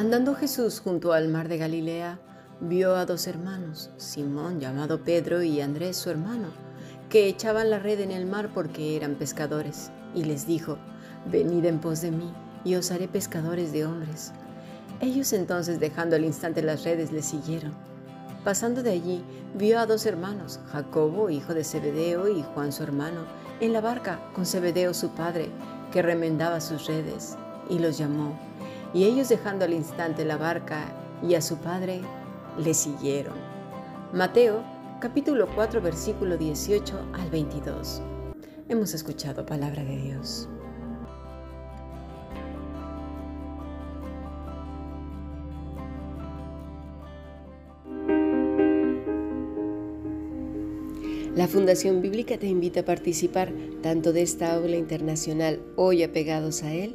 Andando Jesús junto al mar de Galilea, vio a dos hermanos, Simón llamado Pedro y Andrés su hermano, que echaban la red en el mar porque eran pescadores, y les dijo, Venid en pos de mí, y os haré pescadores de hombres. Ellos entonces, dejando al instante las redes, le siguieron. Pasando de allí, vio a dos hermanos, Jacobo, hijo de Zebedeo, y Juan su hermano, en la barca con Zebedeo su padre, que remendaba sus redes, y los llamó y ellos dejando al instante la barca y a su padre, le siguieron. Mateo capítulo 4 versículo 18 al 22. Hemos escuchado palabra de Dios. La Fundación Bíblica te invita a participar tanto de esta aula internacional hoy apegados a él,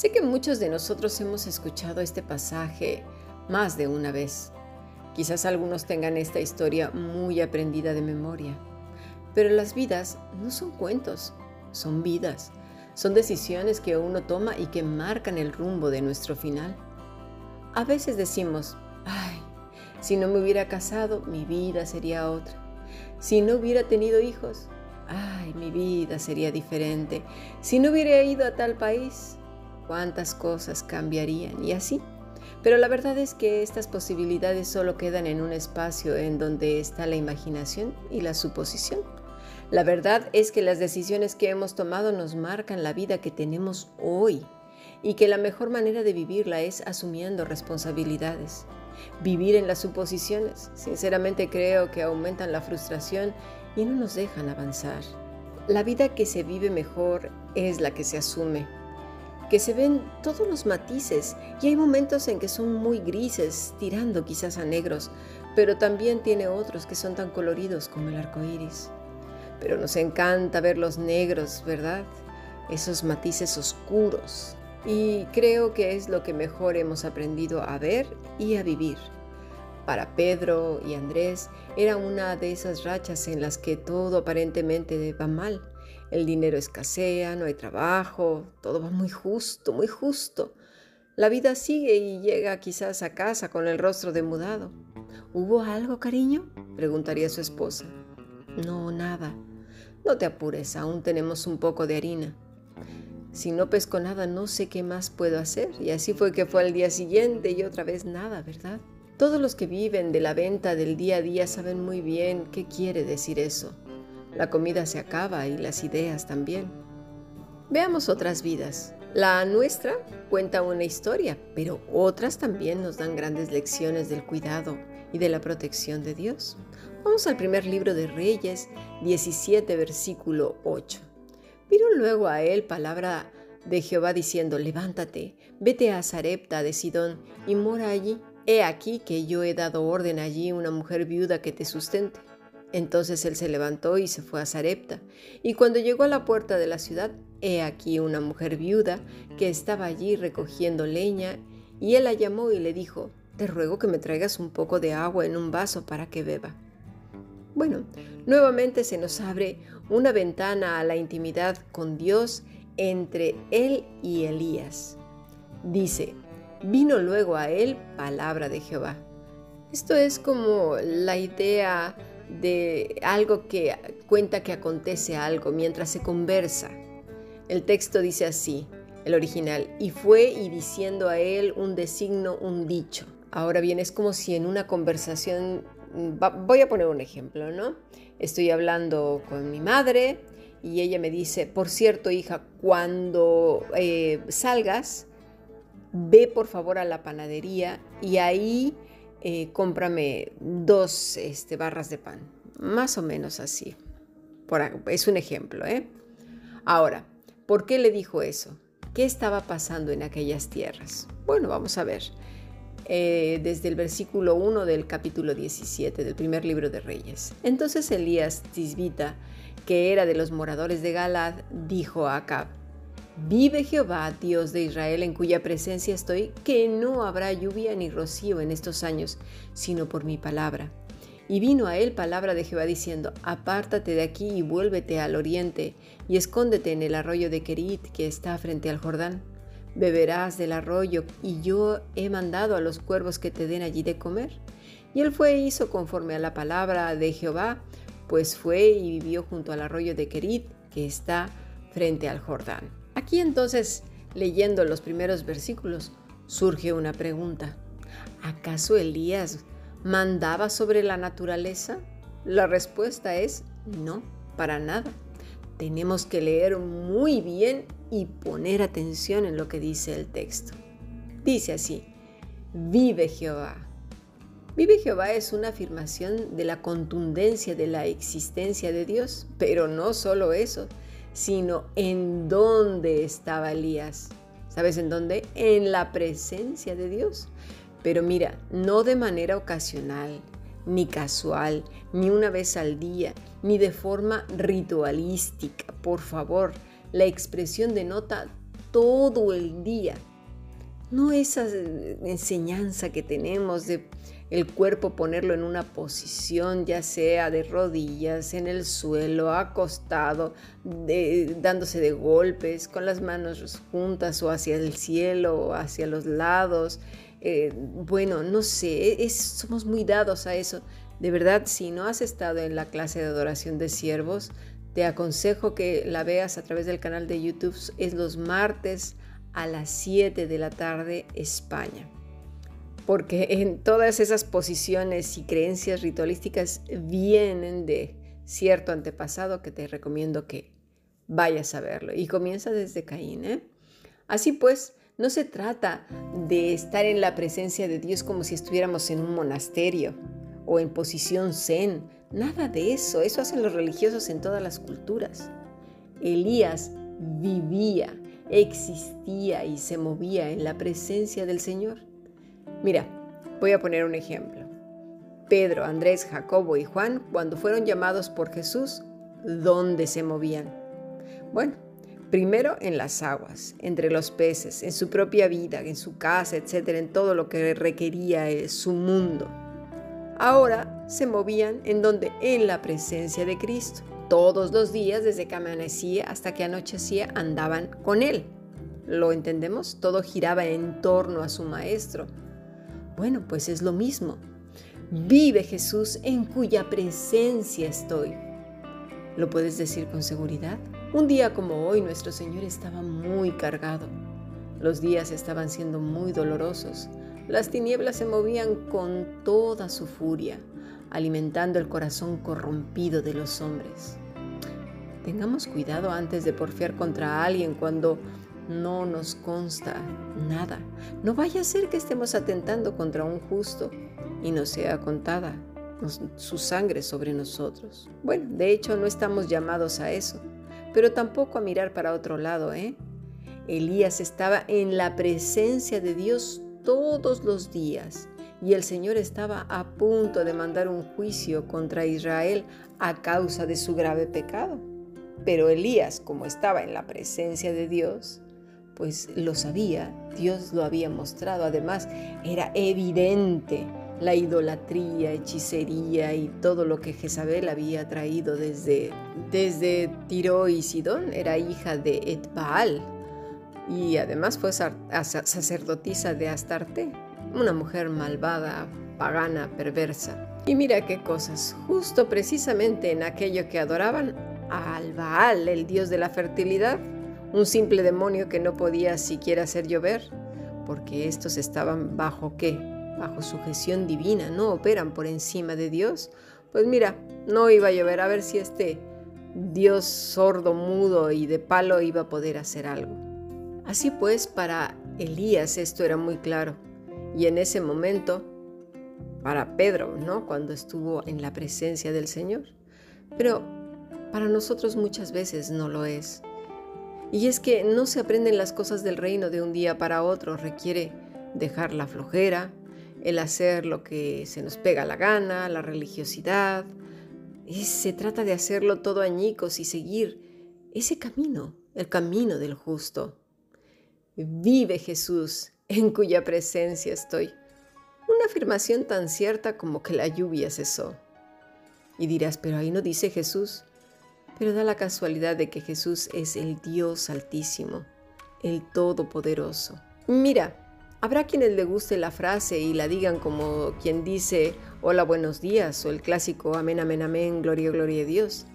Sé que muchos de nosotros hemos escuchado este pasaje más de una vez. Quizás algunos tengan esta historia muy aprendida de memoria. Pero las vidas no son cuentos, son vidas. Son decisiones que uno toma y que marcan el rumbo de nuestro final. A veces decimos, ay, si no me hubiera casado, mi vida sería otra. Si no hubiera tenido hijos, ay, mi vida sería diferente. Si no hubiera ido a tal país, cuántas cosas cambiarían y así. Pero la verdad es que estas posibilidades solo quedan en un espacio en donde está la imaginación y la suposición. La verdad es que las decisiones que hemos tomado nos marcan la vida que tenemos hoy y que la mejor manera de vivirla es asumiendo responsabilidades. Vivir en las suposiciones, sinceramente creo que aumentan la frustración y no nos dejan avanzar. La vida que se vive mejor es la que se asume que se ven todos los matices y hay momentos en que son muy grises, tirando quizás a negros, pero también tiene otros que son tan coloridos como el arco iris. Pero nos encanta ver los negros, ¿verdad? Esos matices oscuros. Y creo que es lo que mejor hemos aprendido a ver y a vivir. Para Pedro y Andrés era una de esas rachas en las que todo aparentemente va mal el dinero escasea, no hay trabajo, todo va muy justo, muy justo. La vida sigue y llega quizás a casa con el rostro demudado. ¿Hubo algo, cariño? preguntaría su esposa. No, nada. No te apures, aún tenemos un poco de harina. Si no pesco nada, no sé qué más puedo hacer. Y así fue que fue al día siguiente y otra vez nada, ¿verdad? Todos los que viven de la venta del día a día saben muy bien qué quiere decir eso. La comida se acaba y las ideas también. Veamos otras vidas. La nuestra cuenta una historia, pero otras también nos dan grandes lecciones del cuidado y de la protección de Dios. Vamos al primer libro de Reyes 17, versículo 8. Vino luego a él palabra de Jehová diciendo, levántate, vete a Zarepta de Sidón y mora allí. He aquí que yo he dado orden allí una mujer viuda que te sustente. Entonces él se levantó y se fue a Sarepta. Y cuando llegó a la puerta de la ciudad, he aquí una mujer viuda que estaba allí recogiendo leña, y él la llamó y le dijo, Te ruego que me traigas un poco de agua en un vaso para que beba. Bueno, nuevamente se nos abre una ventana a la intimidad con Dios entre él y Elías. Dice, vino luego a él palabra de Jehová. Esto es como la idea de algo que cuenta que acontece algo mientras se conversa. El texto dice así, el original, y fue y diciendo a él un designo, un dicho. Ahora bien, es como si en una conversación, voy a poner un ejemplo, ¿no? Estoy hablando con mi madre y ella me dice, por cierto, hija, cuando eh, salgas, ve por favor a la panadería y ahí eh, cómprame dos este, barras de pan. Más o menos así. Por, es un ejemplo, ¿eh? Ahora, ¿por qué le dijo eso? ¿Qué estaba pasando en aquellas tierras? Bueno, vamos a ver. Eh, desde el versículo 1 del capítulo 17 del primer libro de Reyes. Entonces Elías Tisbita, que era de los moradores de Galad, dijo a Acab, Vive Jehová, Dios de Israel, en cuya presencia estoy, que no habrá lluvia ni rocío en estos años, sino por mi palabra. Y vino a él palabra de Jehová diciendo, Apártate de aquí y vuélvete al oriente, y escóndete en el arroyo de Kerit que está frente al Jordán beberás del arroyo, y yo he mandado a los cuervos que te den allí de comer. Y él fue e hizo conforme a la palabra de Jehová, pues fue y vivió junto al arroyo de Kerit, que está frente al Jordán. Aquí entonces, leyendo los primeros versículos, surge una pregunta. ¿Acaso Elías mandaba sobre la naturaleza? La respuesta es no, para nada. Tenemos que leer muy bien y poner atención en lo que dice el texto. Dice así, vive Jehová. Vive Jehová es una afirmación de la contundencia de la existencia de Dios, pero no solo eso, sino en dónde estaba Elías. ¿Sabes en dónde? En la presencia de Dios. Pero mira, no de manera ocasional, ni casual, ni una vez al día, ni de forma ritualística. Por favor, la expresión denota todo el día. No esa enseñanza que tenemos de el cuerpo ponerlo en una posición, ya sea de rodillas, en el suelo, acostado, dándose de golpes, con las manos juntas o hacia el cielo o hacia los lados. Eh, bueno, no sé, somos muy dados a eso. De verdad, si no has estado en la clase de adoración de siervos, te aconsejo que la veas a través del canal de YouTube. Es los martes a las 7 de la tarde España. Porque en todas esas posiciones y creencias ritualísticas vienen de cierto antepasado que te recomiendo que vayas a verlo. Y comienza desde Caín. ¿eh? Así pues, no se trata de estar en la presencia de Dios como si estuviéramos en un monasterio o en posición zen Nada de eso, eso hacen los religiosos en todas las culturas. Elías vivía, existía y se movía en la presencia del Señor. Mira, voy a poner un ejemplo. Pedro, Andrés, Jacobo y Juan, cuando fueron llamados por Jesús, ¿dónde se movían? Bueno, primero en las aguas, entre los peces, en su propia vida, en su casa, etcétera, en todo lo que requería su mundo. Ahora se movían en donde en la presencia de Cristo. Todos los días, desde que amanecía hasta que anochecía, andaban con Él. ¿Lo entendemos? Todo giraba en torno a su Maestro. Bueno, pues es lo mismo. Vive Jesús en cuya presencia estoy. ¿Lo puedes decir con seguridad? Un día como hoy nuestro Señor estaba muy cargado. Los días estaban siendo muy dolorosos. Las tinieblas se movían con toda su furia, alimentando el corazón corrompido de los hombres. Tengamos cuidado antes de porfiar contra alguien cuando no nos consta nada. No vaya a ser que estemos atentando contra un justo y no sea contada su sangre sobre nosotros. Bueno, de hecho no estamos llamados a eso, pero tampoco a mirar para otro lado, ¿eh? Elías estaba en la presencia de Dios todos los días y el Señor estaba a punto de mandar un juicio contra Israel a causa de su grave pecado. Pero Elías, como estaba en la presencia de Dios, pues lo sabía, Dios lo había mostrado. Además, era evidente la idolatría, hechicería y todo lo que Jezabel había traído desde, desde Tiro y Sidón. Era hija de Etbaal, y además fue sacerdotisa de Astarte, una mujer malvada, pagana, perversa. Y mira qué cosas, justo precisamente en aquello que adoraban al Baal, el dios de la fertilidad, un simple demonio que no podía siquiera hacer llover, porque estos estaban bajo qué? Bajo sujeción divina, no operan por encima de Dios. Pues mira, no iba a llover, a ver si este Dios sordo, mudo y de palo iba a poder hacer algo. Así pues, para Elías esto era muy claro. Y en ese momento, para Pedro, ¿no? Cuando estuvo en la presencia del Señor. Pero para nosotros muchas veces no lo es. Y es que no se aprenden las cosas del reino de un día para otro, requiere dejar la flojera, el hacer lo que se nos pega la gana, la religiosidad. Y se trata de hacerlo todo añicos y seguir ese camino, el camino del justo. Vive Jesús, en cuya presencia estoy. Una afirmación tan cierta como que la lluvia cesó. Y dirás, pero ahí no dice Jesús. Pero da la casualidad de que Jesús es el Dios altísimo, el Todopoderoso. Mira, habrá quienes le guste la frase y la digan como quien dice hola buenos días o el clásico amén amén amén gloria gloria a Dios.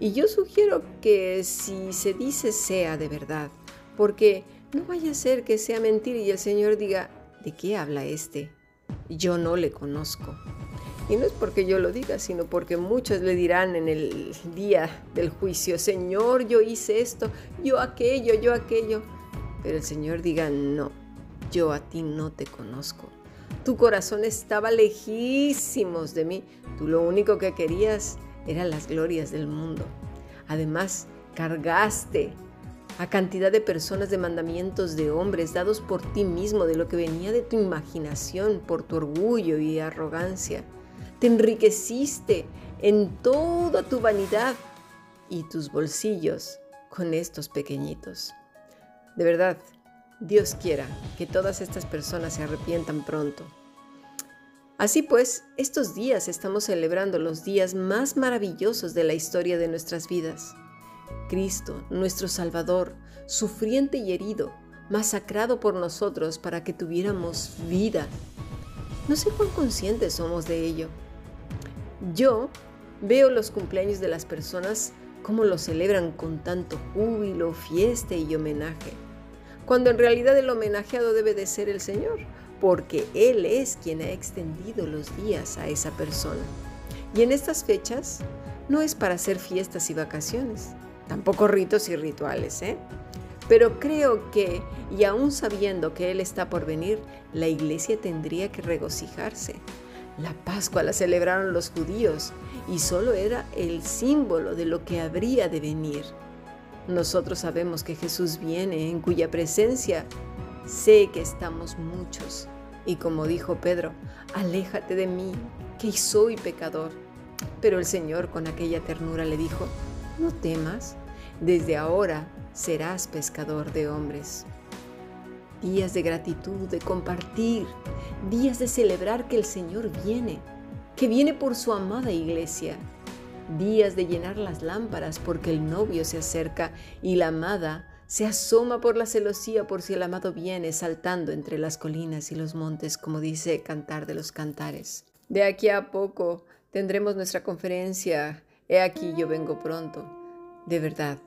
Y yo sugiero que si se dice sea de verdad, porque no vaya a ser que sea mentira y el Señor diga, ¿de qué habla este? Yo no le conozco. Y no es porque yo lo diga, sino porque muchos le dirán en el día del juicio, Señor, yo hice esto, yo aquello, yo aquello. Pero el Señor diga, no, yo a ti no te conozco. Tu corazón estaba lejísimos de mí. Tú lo único que querías eran las glorias del mundo. Además, cargaste a cantidad de personas de mandamientos de hombres dados por ti mismo, de lo que venía de tu imaginación, por tu orgullo y arrogancia. Te enriqueciste en toda tu vanidad y tus bolsillos con estos pequeñitos. De verdad, Dios quiera que todas estas personas se arrepientan pronto. Así pues, estos días estamos celebrando los días más maravillosos de la historia de nuestras vidas. Cristo, nuestro Salvador, sufriente y herido, masacrado por nosotros para que tuviéramos vida. No sé cuán conscientes somos de ello. Yo veo los cumpleaños de las personas como los celebran con tanto júbilo, fiesta y homenaje, cuando en realidad el homenajeado debe de ser el Señor, porque Él es quien ha extendido los días a esa persona. Y en estas fechas no es para hacer fiestas y vacaciones, tampoco ritos y rituales, ¿eh? Pero creo que, y aún sabiendo que Él está por venir, la iglesia tendría que regocijarse, la Pascua la celebraron los judíos y solo era el símbolo de lo que habría de venir. Nosotros sabemos que Jesús viene, en cuya presencia sé que estamos muchos. Y como dijo Pedro, aléjate de mí, que soy pecador. Pero el Señor con aquella ternura le dijo, no temas, desde ahora serás pescador de hombres días de gratitud, de compartir, días de celebrar que el Señor viene, que viene por su amada iglesia, días de llenar las lámparas porque el novio se acerca y la amada se asoma por la celosía por si el amado viene saltando entre las colinas y los montes, como dice Cantar de los Cantares. De aquí a poco tendremos nuestra conferencia. He aquí yo vengo pronto. De verdad,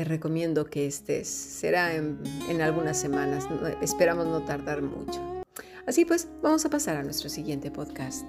te recomiendo que estés. Será en, algunas semanas, esperamos no tardar mucho. Así pues, vamos a pasar a nuestro siguiente podcast.